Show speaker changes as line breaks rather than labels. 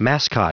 Mascot.